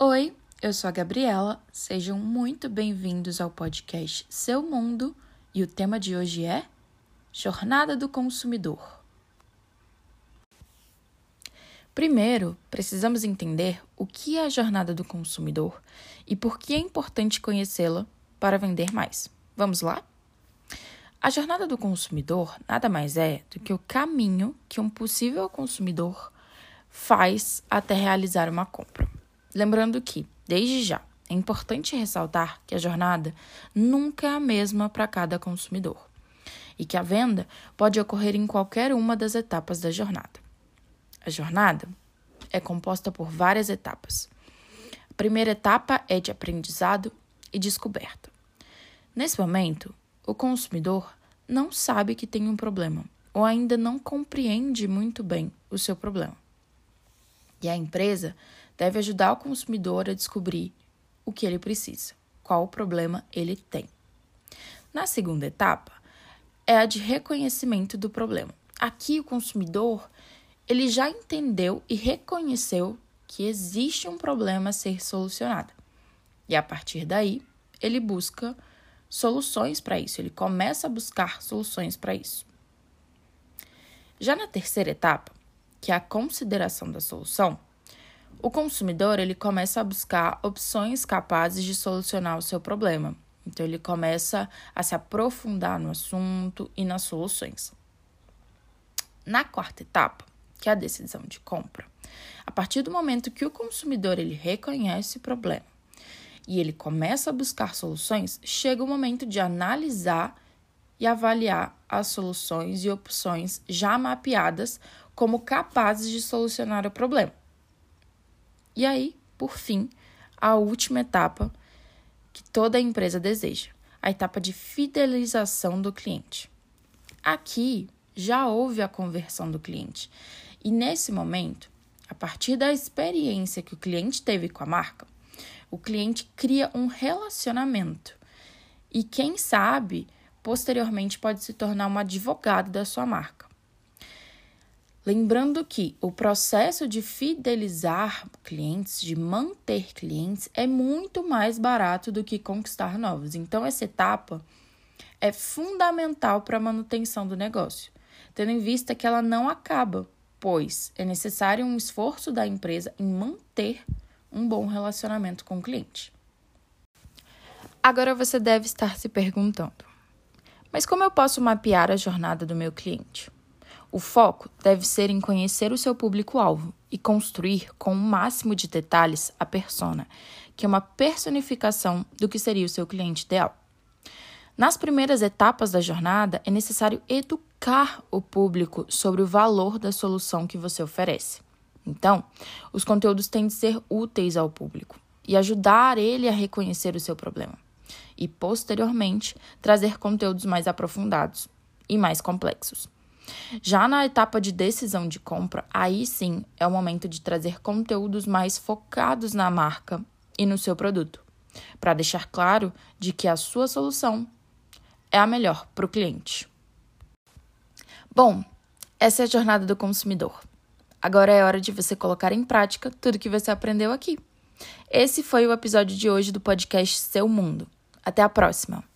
Oi, eu sou a Gabriela. Sejam muito bem-vindos ao podcast Seu Mundo e o tema de hoje é Jornada do Consumidor. Primeiro, precisamos entender o que é a jornada do consumidor e por que é importante conhecê-la para vender mais. Vamos lá? A jornada do consumidor nada mais é do que o caminho que um possível consumidor faz até realizar uma compra. Lembrando que, desde já, é importante ressaltar que a jornada nunca é a mesma para cada consumidor e que a venda pode ocorrer em qualquer uma das etapas da jornada. A jornada é composta por várias etapas. A primeira etapa é de aprendizado e descoberta. Nesse momento, o consumidor não sabe que tem um problema ou ainda não compreende muito bem o seu problema. E a empresa deve ajudar o consumidor a descobrir o que ele precisa, qual o problema ele tem. Na segunda etapa, é a de reconhecimento do problema. Aqui o consumidor, ele já entendeu e reconheceu que existe um problema a ser solucionado. E a partir daí, ele busca soluções para isso, ele começa a buscar soluções para isso. Já na terceira etapa, que é a consideração da solução, o consumidor ele começa a buscar opções capazes de solucionar o seu problema. Então ele começa a se aprofundar no assunto e nas soluções. Na quarta etapa, que é a decisão de compra, a partir do momento que o consumidor ele reconhece o problema e ele começa a buscar soluções, chega o momento de analisar e avaliar as soluções e opções já mapeadas como capazes de solucionar o problema. E aí, por fim, a última etapa que toda empresa deseja, a etapa de fidelização do cliente. Aqui já houve a conversão do cliente. E nesse momento, a partir da experiência que o cliente teve com a marca, o cliente cria um relacionamento. E quem sabe, posteriormente pode se tornar um advogado da sua marca. Lembrando que o processo de fidelizar clientes, de manter clientes, é muito mais barato do que conquistar novos. Então, essa etapa é fundamental para a manutenção do negócio, tendo em vista que ela não acaba, pois é necessário um esforço da empresa em manter um bom relacionamento com o cliente. Agora você deve estar se perguntando: mas como eu posso mapear a jornada do meu cliente? O foco deve ser em conhecer o seu público-alvo e construir com o máximo de detalhes a persona, que é uma personificação do que seria o seu cliente ideal. Nas primeiras etapas da jornada, é necessário educar o público sobre o valor da solução que você oferece. Então, os conteúdos têm de ser úteis ao público e ajudar ele a reconhecer o seu problema. E, posteriormente, trazer conteúdos mais aprofundados e mais complexos. Já na etapa de decisão de compra, aí sim é o momento de trazer conteúdos mais focados na marca e no seu produto, para deixar claro de que a sua solução é a melhor para o cliente. Bom, essa é a jornada do consumidor. Agora é hora de você colocar em prática tudo que você aprendeu aqui. Esse foi o episódio de hoje do podcast Seu Mundo. Até a próxima!